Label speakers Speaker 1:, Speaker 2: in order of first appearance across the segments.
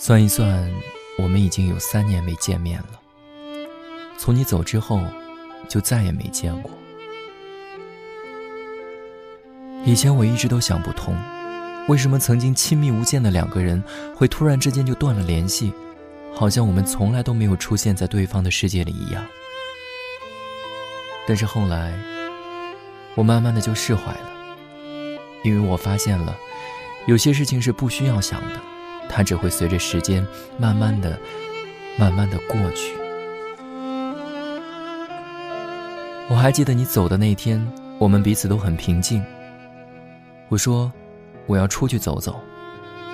Speaker 1: 算一算，我们已经有三年没见面了。从你走之后，就再也没见过。以前我一直都想不通，为什么曾经亲密无间的两个人，会突然之间就断了联系，好像我们从来都没有出现在对方的世界里一样。但是后来，我慢慢的就释怀了，因为我发现了，有些事情是不需要想的，它只会随着时间慢慢的、慢慢的过去。我还记得你走的那天，我们彼此都很平静。我说，我要出去走走。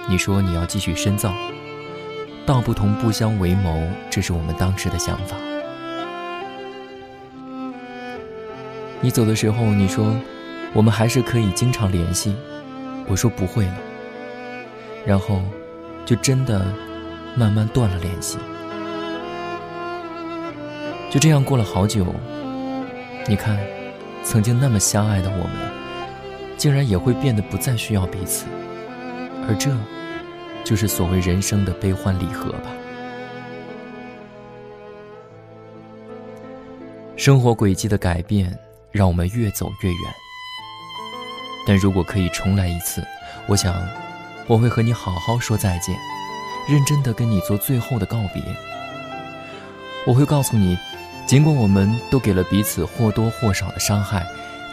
Speaker 1: 你说你要继续深造。道不同不相为谋，这是我们当时的想法。你走的时候，你说我们还是可以经常联系。我说不会了。然后，就真的慢慢断了联系。就这样过了好久。你看，曾经那么相爱的我们。竟然也会变得不再需要彼此，而这，就是所谓人生的悲欢离合吧。生活轨迹的改变，让我们越走越远。但如果可以重来一次，我想，我会和你好好说再见，认真的跟你做最后的告别。我会告诉你，尽管我们都给了彼此或多或少的伤害。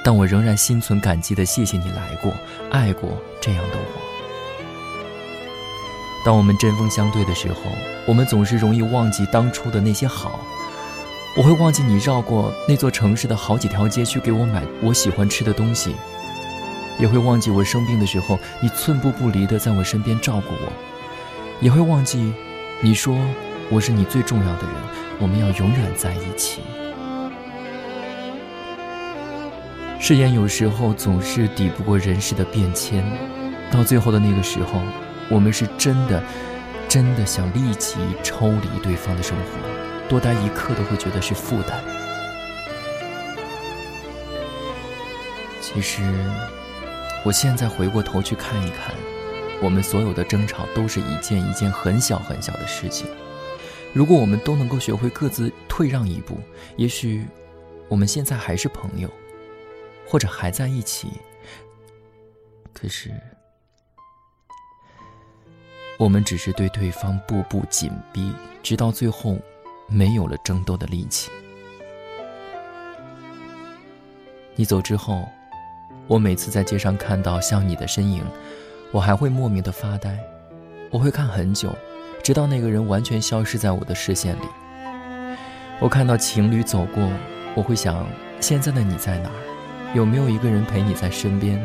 Speaker 1: 但我仍然心存感激的谢谢你来过、爱过这样的我。当我们针锋相对的时候，我们总是容易忘记当初的那些好。我会忘记你绕过那座城市的好几条街去给我买我喜欢吃的东西，也会忘记我生病的时候你寸步不离的在我身边照顾我，也会忘记你说我是你最重要的人，我们要永远在一起。誓言有时候总是抵不过人世的变迁，到最后的那个时候，我们是真的、真的想立即抽离对方的生活，多待一刻都会觉得是负担。其实，我现在回过头去看一看，我们所有的争吵都是一件一件很小很小的事情。如果我们都能够学会各自退让一步，也许我们现在还是朋友。或者还在一起，可是我们只是对对方步步紧逼，直到最后没有了争斗的力气。你走之后，我每次在街上看到像你的身影，我还会莫名的发呆，我会看很久，直到那个人完全消失在我的视线里。我看到情侣走过，我会想，现在的你在哪儿？有没有一个人陪你在身边？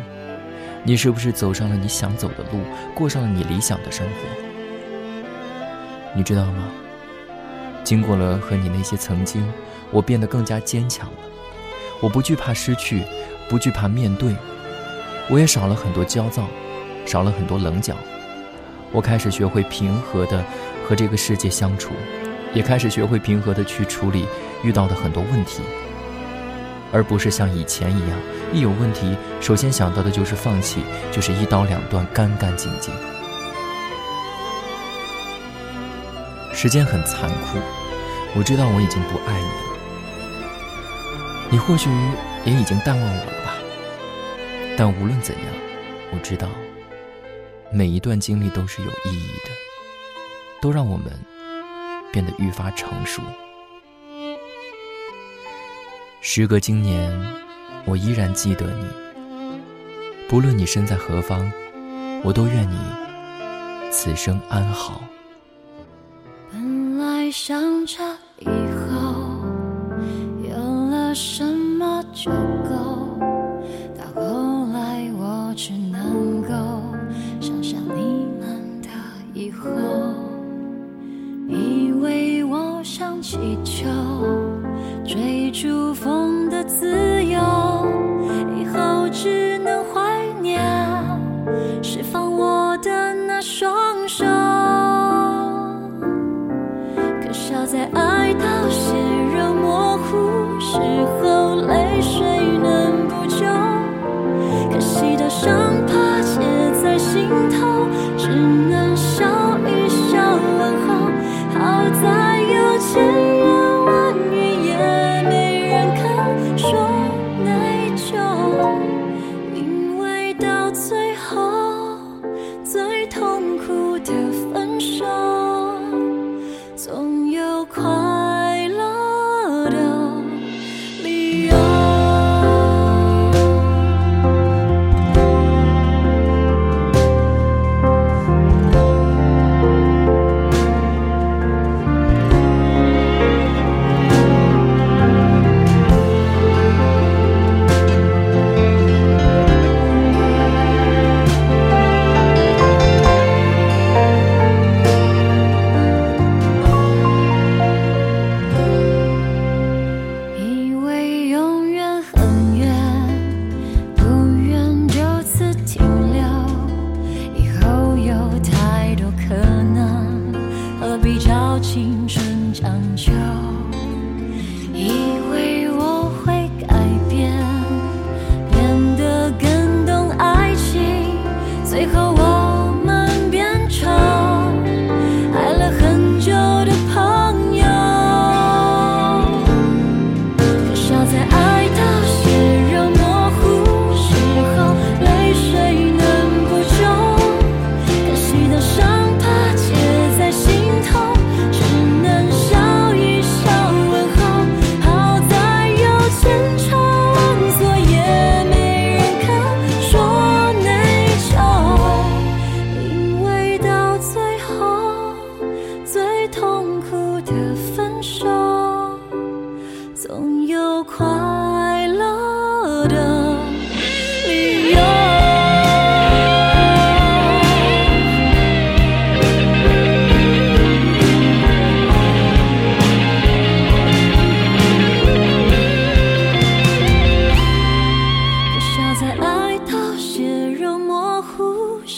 Speaker 1: 你是不是走上了你想走的路，过上了你理想的生活？你知道吗？经过了和你那些曾经，我变得更加坚强了。我不惧怕失去，不惧怕面对，我也少了很多焦躁，少了很多棱角。我开始学会平和的和这个世界相处，也开始学会平和的去处理遇到的很多问题。而不是像以前一样，一有问题，首先想到的就是放弃，就是一刀两断，干干净净。时间很残酷，我知道我已经不爱你了，你或许也已经淡忘我了。但无论怎样，我知道，每一段经历都是有意义的，都让我们变得愈发成熟。时隔今年，我依然记得你。不论你身在何方，我都愿你此生安好。
Speaker 2: 本来想着以后有了什么就够，后，以为我想祈求。追逐风的自由，以后只能怀念释放我的那双手。可笑在爱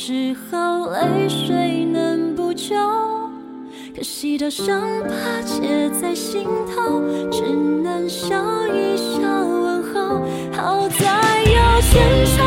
Speaker 2: 只好泪水能补救，可惜这伤疤结在心头，只能笑一笑问候，好在有牵手。